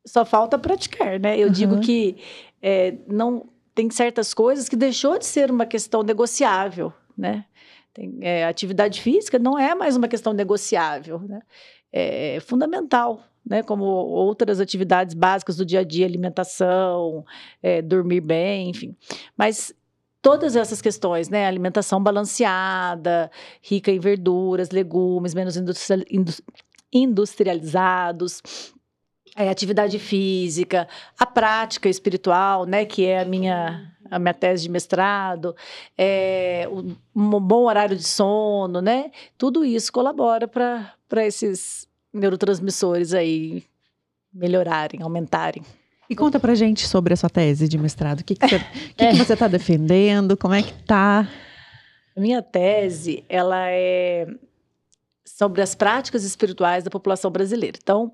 só falta praticar, né? Eu digo Uhum. que é, não tem certas coisas que deixou de ser uma questão negociável, né? Tem, é, atividade física não é mais uma questão negociável, né? É fundamental, né? Como outras atividades básicas do dia a dia, alimentação, é, dormir bem, enfim. Mas todas essas questões, né? Alimentação balanceada, rica em verduras, legumes, menos industrial- indus- industrializados. É, atividade física, a prática espiritual, né, que é a minha a minha tese de mestrado, é, um bom horário de sono, né? Tudo isso colabora para esses neurotransmissores aí melhorarem, aumentarem. E conta pra gente sobre a sua tese de mestrado. O que, que, você, está defendendo? Como é que tá? A minha tese, ela é sobre as práticas espirituais da população brasileira. Então,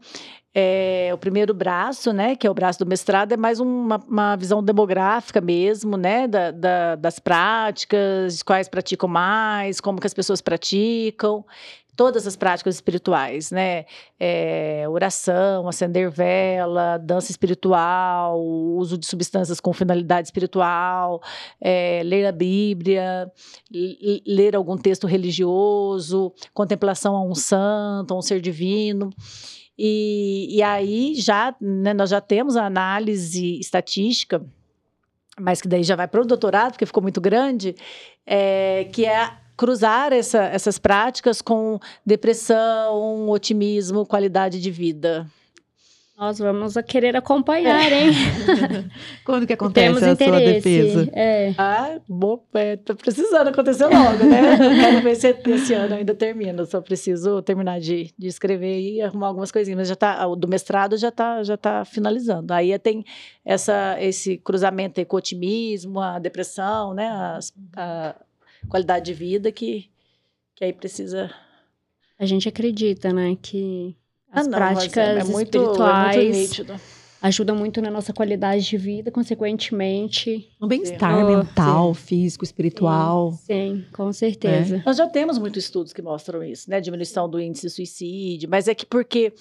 é, o primeiro braço, né, que é o braço do mestrado, é mais uma, uma visão demográfica mesmo, né, da, da- das práticas, quais praticam mais, como que as pessoas praticam, todas as práticas espirituais, né, é, oração, acender vela, dança espiritual, uso de substâncias com finalidade espiritual, é, ler a Bíblia, ler algum texto religioso, contemplação a um santo, a um ser divino. E, e aí já né, nós já temos a análise estatística, mas que daí já vai para o doutorado, porque ficou muito grande, é, que é cruzar essa- essas práticas com depressão, otimismo, qualidade de vida. Nós vamos a querer acompanhar, hein? Quando que acontece Temos a sua interesse. defesa? É. Ah, bom, é, tá precisando acontecer logo, né? Quero ver se esse ano ainda termina. Só preciso terminar de, de escrever e arrumar algumas coisinhas. Mas já tá, o do mestrado já tá, já tá finalizando. Aí tem essa, esse cruzamento aí com o otimismo, a depressão, né? As- a qualidade de vida que, que aí precisa. A gente acredita, né, que as Ah, não, mas práticas é, é muito, espirituais É muito ajudam muito na nossa qualidade de vida, consequentemente. No bem-estar Oh, mental, físico, espiritual. Sim, com certeza. Nós já temos muitos estudos que mostram isso, né? Diminuição do índice de suicídio, mas é que porque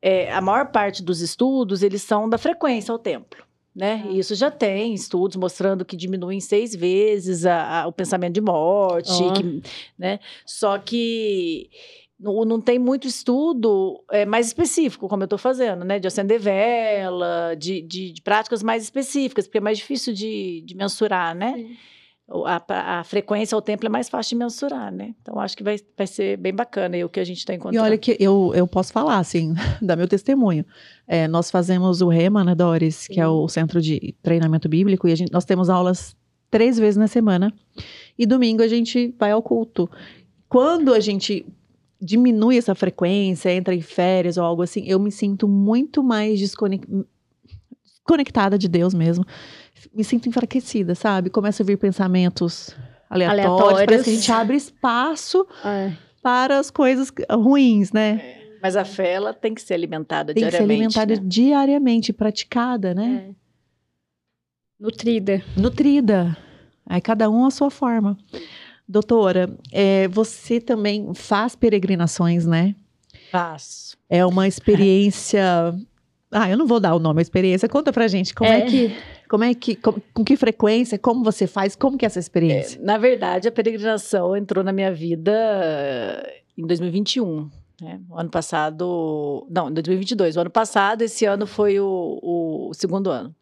é, a maior parte dos estudos, eles são da frequência ao templo. Né? Ah. E isso já tem estudos mostrando que diminui em seis vezes a- a- o pensamento de morte, Ó. que, né? Só que não, não tem muito estudo é, mais específico, como eu estou fazendo, né? De acender vela, de, de- de práticas mais específicas, porque é mais difícil de, de mensurar, né? Sim. A, a frequência ao templo é mais fácil de mensurar, né? Então, acho que vai, vai ser bem bacana o que a gente está E encontrando. olha que eu, eu posso falar, assim, dar meu testemunho. É, nós fazemos o REMA, né, Doris, que é Sim. o Centro de Treinamento Bíblico, e a gente, nós temos aulas três vezes na semana. E domingo a gente vai ao culto. Quando a gente diminui essa frequência, entra em férias ou algo assim, eu me sinto muito mais desconec- desconectada de Deus mesmo. Me sinto enfraquecida, sabe? Começa a vir pensamentos aleatórios. Aleatórios. Parece que a gente abre espaço É. para as coisas ruins, né? Mas a fé, ela tem que ser alimentada Tem que ser diariamente. alimentada né? diariamente, praticada, né? É. Nutrida. Nutrida. Aí cada um a sua forma. Doutora, é, você também faz peregrinações, né? Faço. É uma experiência. Ah, eu não vou dar o nome, a experiência. Conta pra gente como é, É. que. Como é que. Com, com que frequência? Como você faz? Como que é essa experiência? Na verdade, a peregrinação entrou na minha vida eh, em 2021. Né? O ano passado. Não, em 2022. O ano passado, esse ano foi o, o segundo ano.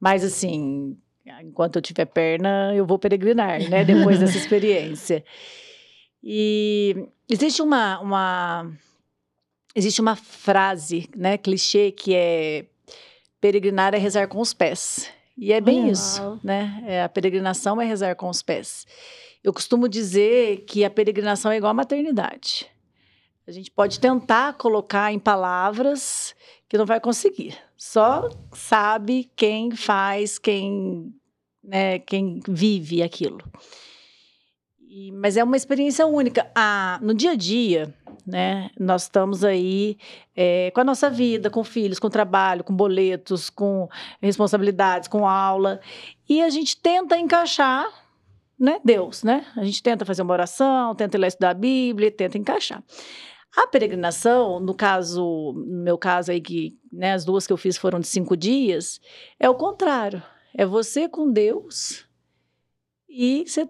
Mas, assim, enquanto eu tiver perna, eu vou peregrinar, né? Depois dessa experiência. E existe uma, uma. Existe uma frase, né, clichê, que é peregrinar é rezar com os pés. E é bem isso, né? É, a peregrinação é rezar com os pés. Eu costumo dizer que a peregrinação é igual à maternidade. A gente pode tentar colocar em palavras que não vai conseguir. Só sabe quem faz, quem, né, quem vive aquilo. E- mas é uma experiência única. Ah, no dia a dia, né? Nós estamos aí é, com a nossa vida, com filhos, com trabalho, com boletos, com responsabilidades, com aula, e a gente tenta encaixar, né? Deus, né? A gente tenta fazer uma oração, tenta ler estudar a Bíblia, tenta encaixar. A peregrinação, no caso, no meu caso aí, que né, as duas que eu fiz foram de cinco dias, é o contrário. É você com Deus e você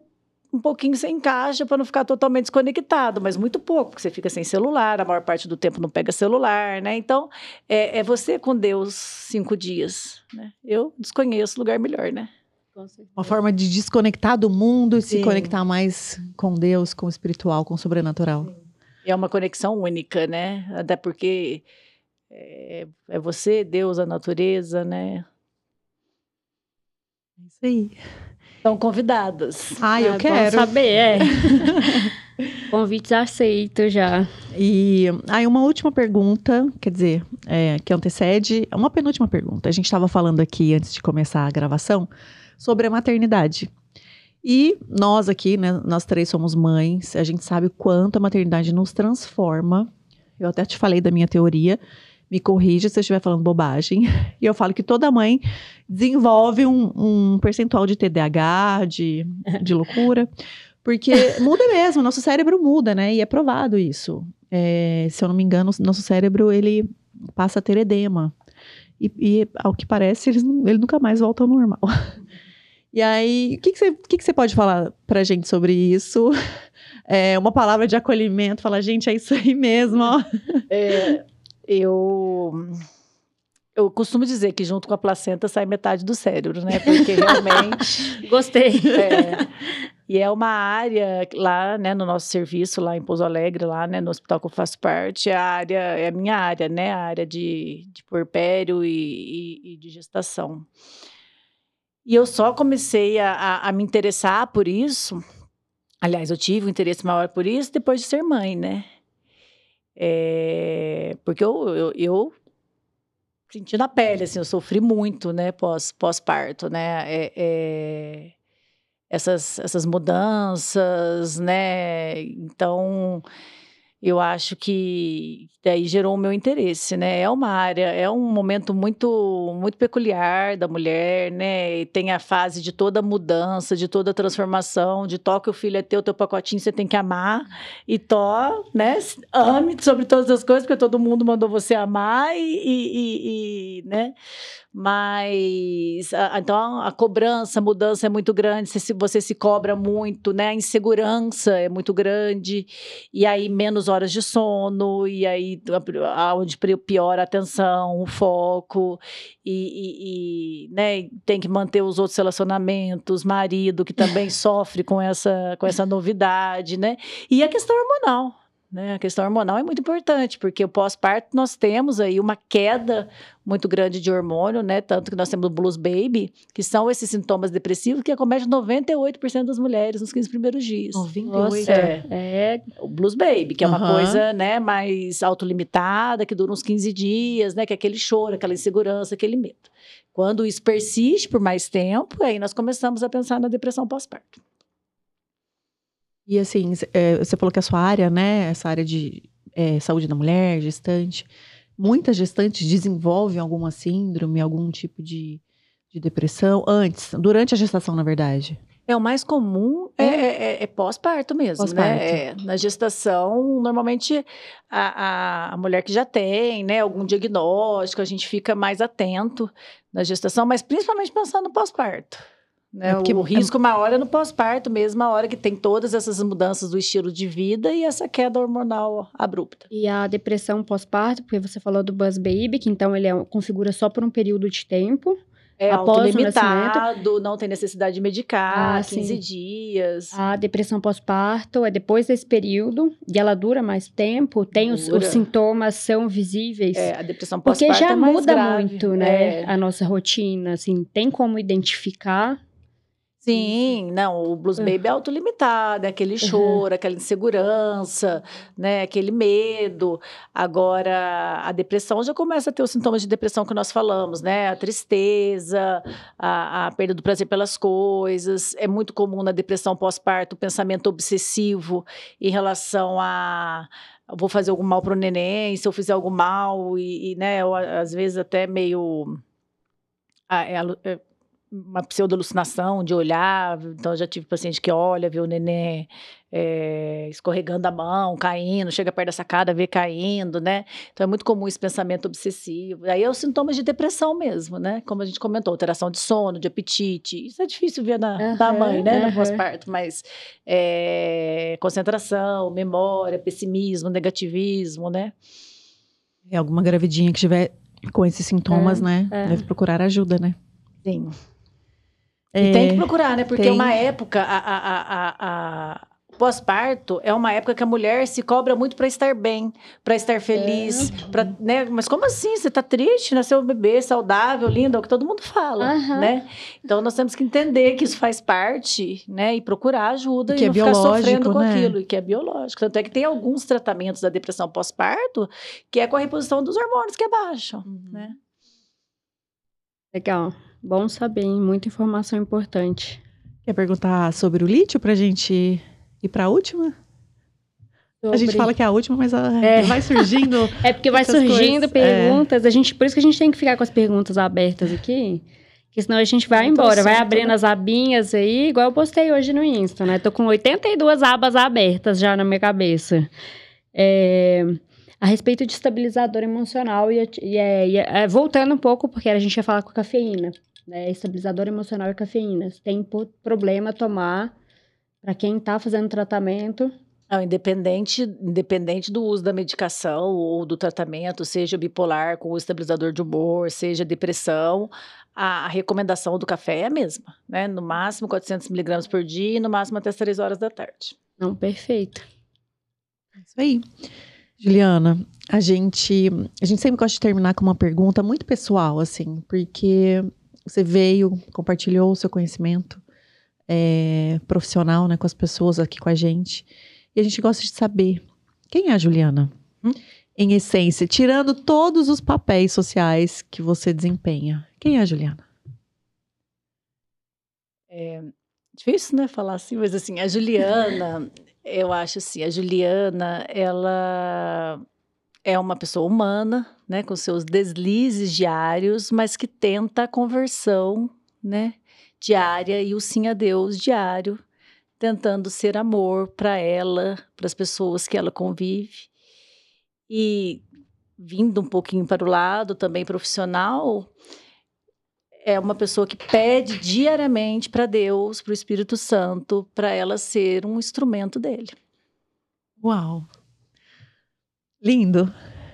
um pouquinho você encaixa para não ficar totalmente desconectado, mas muito pouco, porque você fica sem celular, a maior parte do tempo não pega celular, né? Então, é, é você com Deus cinco dias, né? Eu desconheço lugar melhor, né? Uma forma de desconectar do mundo e Sim. se conectar mais com Deus, com o espiritual, com o sobrenatural. Sim. É uma conexão única, né? Até porque é, é você, Deus, a natureza, né? É isso aí. Estão convidadas. Ah, eu é, quero. saber, é. Convites aceitos já. E aí, uma última pergunta, quer dizer, é, que antecede, uma penúltima pergunta. A gente estava falando aqui, antes de começar a gravação, sobre a maternidade. E nós aqui, né, nós três somos mães, a gente sabe o quanto a maternidade nos transforma. Eu até te falei da minha teoria, me corrija se eu estiver falando bobagem. E eu falo que toda mãe desenvolve um, um percentual de TDAH, de, de loucura, porque muda mesmo, nosso cérebro muda, né? E é provado isso. É, se eu não me engano, nosso cérebro ele passa a ter edema. E, e ao que parece, ele, ele nunca mais volta ao normal. E aí, o que, que, você, que, que você pode falar pra gente sobre isso? É, uma palavra de acolhimento, falar, gente, é isso aí mesmo. É, eu, eu costumo dizer que junto com a placenta sai metade do cérebro, né? Porque realmente. Gostei. É, e é uma área lá, né, no nosso serviço, lá em Pouso Alegre, lá, né, no hospital que eu faço parte, é a área, é a minha área, né? A área de, de puerpério e, e, e de gestação. E eu só comecei a, a, a, me interessar por isso. Aliás, eu tive um interesse maior por isso depois de ser mãe, né? É, porque eu, eu, eu, senti na pele, assim, eu sofri muito, né, pós, pós-parto, né? É, é, essas, essas mudanças, né? Então eu acho que daí gerou o meu interesse, né? É uma área, é um momento muito muito peculiar da mulher, né? E tem a fase de toda mudança, de toda transformação, de to que o filho é teu, teu pacotinho você tem que amar e to, né? Ame sobre todas as coisas, porque todo mundo mandou você amar e, e, e né? Mas a, então a cobrança, a mudança é muito grande, se você se cobra muito, né? A insegurança é muito grande, e aí menos horas de sono, e aí onde piora a atenção, o foco, e, e, e né, tem que manter os outros relacionamentos, marido que também sofre com essa, com essa novidade, né? E a questão hormonal, né? A questão hormonal é muito importante, porque o pós-parto nós temos aí uma queda muito grande de hormônio, né? Tanto que nós temos o blues baby, que são esses sintomas depressivos que acometem 98% das mulheres nos 15 primeiros dias. 98%? Nossa, é, é o blues baby, que é uma coisa, né, mais autolimitada, que dura uns 15 dias, né? Que é aquele choro, aquela insegurança, aquele medo. Quando isso persiste por mais tempo, aí nós começamos a pensar na depressão pós-parto. E assim, é, você falou que a sua área, né, essa área de é, saúde da mulher, gestante, muitas gestantes desenvolvem alguma síndrome, algum tipo de, de depressão antes, durante a gestação, na verdade. É, o mais comum é, é, é, é pós-parto mesmo, pós né? É, na gestação, normalmente, a, a, a, mulher que já tem, né, algum diagnóstico, a gente fica mais atento na gestação, mas principalmente pensando no pós-parto. Né? É porque, o risco maior é no pós-parto mesmo, a hora que tem todas essas mudanças do estilo de vida e essa queda hormonal abrupta. E a depressão pós-parto, porque você falou do Buzz Baby, que então ele é, configura só por um período de tempo. É após limitado, não tem necessidade de medicar, ah, 15 sim. dias. A depressão pós-parto é depois desse período e ela dura mais tempo, tem os, os, sintomas são visíveis. É, a depressão pós-parto Porque já é muda grave. muito, né, é. a nossa rotina, assim, tem como identificar Sim, não, o blues baby é autolimitado, é aquele choro, aquela insegurança, né, aquele medo. Agora, a depressão já começa a ter os sintomas de depressão que nós falamos, né, a tristeza, a, a perda do prazer pelas coisas. É muito comum na depressão pós-parto o pensamento obsessivo em relação a vou fazer algum mal para o neném, se eu fizer algum mal, e, e né, eu, às vezes até meio... Uma pseudo-alucinação de olhar. Então, já tive paciente que olha, vê o neném é, escorregando a mão, caindo, chega perto da sacada, vê caindo, né? Então, é muito comum esse pensamento obsessivo. Aí é os sintomas de depressão mesmo, né? Como a gente comentou, alteração de sono, de apetite. Isso é difícil ver na, uhum, da mãe, né? Uhum. No pós-parto, mas é, concentração, memória, pessimismo, negativismo, né? É alguma gravidinha que tiver com esses sintomas, é, né? É. Deve procurar ajuda, né? Sim. É, e tem que procurar, né? Porque tem. uma época, a, a, a, a pós-parto é uma época que a mulher se cobra muito para estar bem, para estar feliz, é. Pra, né? Mas como assim? Você tá triste, nasceu um bebê saudável, lindo, é o que todo mundo fala, uhum. né? Então nós temos que entender que isso faz parte, né? E procurar ajuda que e é não ficar sofrendo com né? aquilo, e que é biológico. Tanto é que tem alguns tratamentos da depressão pós-parto que é com a reposição dos hormônios que é baixo, uhum. né? Legal. Bom saber, hein? muita informação importante. Quer perguntar sobre o lítio para a gente ir para a última? Sobre... A gente fala que é a última, mas é. vai surgindo. é porque vai surgindo coisas. É. perguntas. É. A gente, por isso que a gente tem que ficar com as perguntas abertas aqui. Porque senão a gente vai embora, vai abrindo né? as abinhas aí, igual eu postei hoje no Insta, né? Tô com 82 abas abertas já na minha cabeça. É, a respeito de estabilizador emocional, e, e, é, e é, voltando um pouco, porque a gente ia falar com a cafeína né, estabilizador emocional e cafeína. tem problema tomar para quem está fazendo tratamento. Não, independente, independente do uso da medicação ou do tratamento, seja bipolar com o estabilizador de humor, seja depressão, a, a recomendação do café é a mesma, né? No máximo 400 miligramas por dia e no máximo até as 3 horas da tarde. Não, perfeito. É isso aí. Juliana, a gente, a gente sempre gosta de terminar com uma pergunta muito pessoal, assim, porque você veio, compartilhou o seu conhecimento é, profissional né, com as pessoas aqui com a gente. E a gente gosta de saber quem é a Juliana? Hum? Em essência, tirando todos os papéis sociais que você desempenha. Quem é a Juliana? É difícil, né, falar assim, mas assim, a Juliana, eu acho assim, a Juliana, ela é uma pessoa humana, né, com seus deslizes diários, mas que tenta a conversão, né, diária e o sim a Deus diário, tentando ser amor para ela, para as pessoas que ela convive. E vindo um pouquinho para o lado também profissional, é uma pessoa que pede diariamente para Deus, para o Espírito Santo, para ela ser um instrumento dele. Uau! Lindo.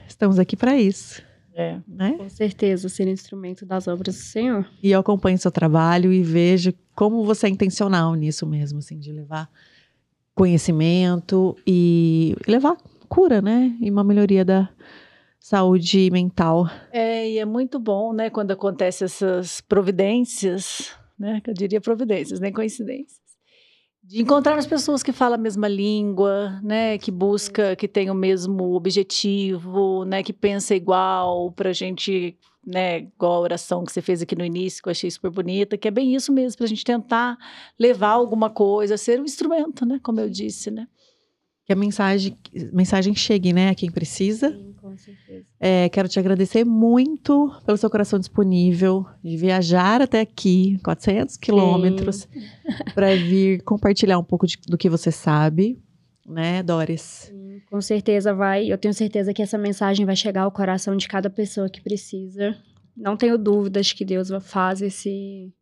Estamos aqui para isso. É. Né? Com certeza, ser instrumento das obras do Senhor. E eu acompanho seu trabalho e vejo como você é intencional nisso mesmo, assim, de levar conhecimento e levar cura, né? E uma melhoria da saúde mental. É, e é muito bom, né, quando acontecem essas providências, né? Que eu diria providências, nem coincidências de encontrar as pessoas que falam a mesma língua, né, que busca, que tem o mesmo objetivo, né, que pensa igual, para a gente, né, igual a oração que você fez aqui no início, que eu achei super bonita, que é bem isso mesmo, para a gente tentar levar alguma coisa, ser um instrumento, né, como eu disse, né que a mensagem, mensagem chegue, né, a quem precisa. Sim, com certeza. É, quero te agradecer muito pelo seu coração disponível de viajar até aqui, 400 quilômetros, para vir compartilhar um pouco de, do que você sabe, né, Doris? Sim, com certeza vai. Eu tenho certeza que essa mensagem vai chegar ao coração de cada pessoa que precisa. Não tenho dúvidas que Deus faz esse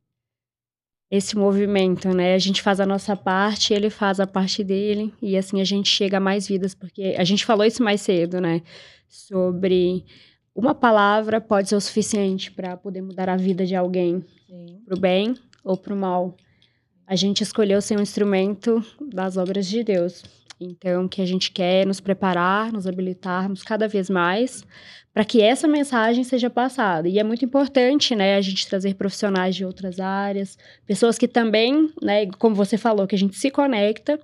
esse movimento, né? A gente faz a nossa parte, ele faz a parte dele, e assim a gente chega a mais vidas, porque a gente falou isso mais cedo, né? Sobre uma palavra pode ser o suficiente para poder mudar a vida de alguém, para o bem ou para o mal. A gente escolheu ser um instrumento das obras de Deus. Então, que a gente quer nos preparar, nos habilitarmos cada vez mais para que essa mensagem seja passada. E é muito importante, né, a gente trazer profissionais de outras áreas, pessoas que também, né, como você falou, que a gente se conecta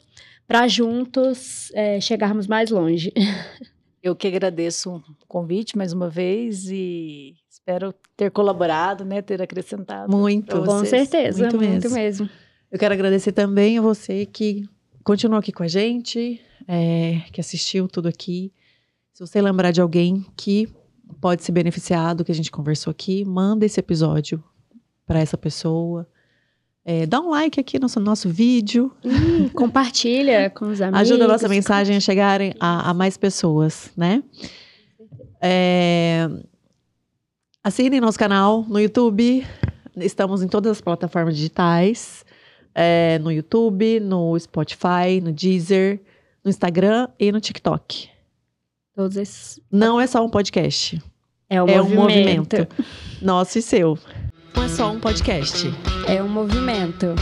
para juntos é, chegarmos mais longe. Eu que agradeço o convite mais uma vez e espero ter colaborado, né, ter acrescentado. Muito, com certeza, muito mesmo. muito mesmo. Eu quero agradecer também a você que continuou aqui com a gente, é, que assistiu tudo aqui. Se você lembrar de alguém que pode se beneficiar do que a gente conversou aqui, manda esse episódio para essa pessoa. É, dá um like aqui no nosso, nosso vídeo. Hum, compartilha com os amigos. Ajuda a nossa mensagem a chegar a, a mais pessoas, né? É, assinem nosso canal no YouTube. Estamos em todas as plataformas digitais. É, no YouTube, no Spotify, no Deezer, no Instagram e no TikTok. Todos esses... Não é só um podcast. É um, é movimento. um movimento. Nosso e seu. Não é só um podcast. É um movimento.